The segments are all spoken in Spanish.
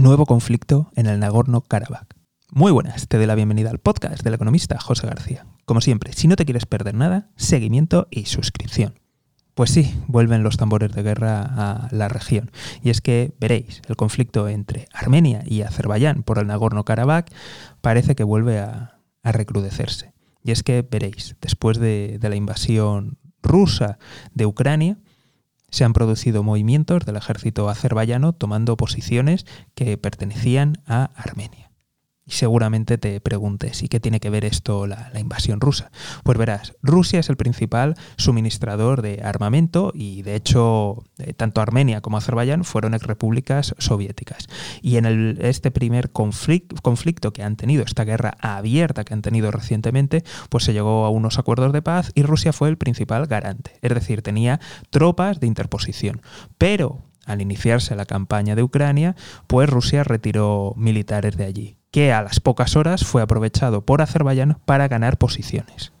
nuevo conflicto en el Nagorno-Karabaj. Muy buenas, te doy la bienvenida al podcast del economista José García. Como siempre, si no te quieres perder nada, seguimiento y suscripción. Pues sí, vuelven los tambores de guerra a la región. Y es que, veréis, el conflicto entre Armenia y Azerbaiyán por el Nagorno-Karabaj parece que vuelve a, recrudecerse. Y es que, veréis, después de la invasión rusa de Ucrania, se han producido movimientos del ejército azerbaiyano tomando posiciones que pertenecían a Armenia. Y seguramente te preguntes, ¿y qué tiene que ver esto la, la, invasión rusa? Pues verás, Rusia es el principal suministrador de armamento y de hecho eh, tanto Armenia como Azerbaiyán fueron repúblicas soviéticas. Y en este primer conflicto que han tenido, esta guerra abierta que han tenido recientemente, pues se llegó a unos acuerdos de paz y Rusia fue el principal garante. Es decir, tenía tropas de interposición. Pero al iniciarse la campaña de Ucrania, pues Rusia retiró militares de allí que a las pocas horas fue aprovechado por Azerbaiyán para ganar posiciones.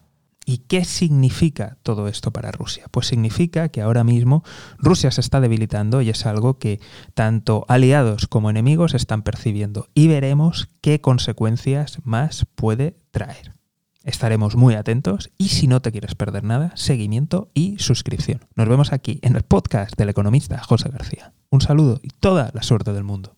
¿Y qué significa todo esto para Rusia? Pues significa que ahora mismo Rusia se está debilitando y es algo que tanto aliados como enemigos están percibiendo y veremos qué consecuencias más puede traer. Estaremos muy atentos y si no te quieres perder nada, seguimiento y suscripción. Nos vemos aquí en el podcast del economista José García. Un saludo y toda la suerte del mundo.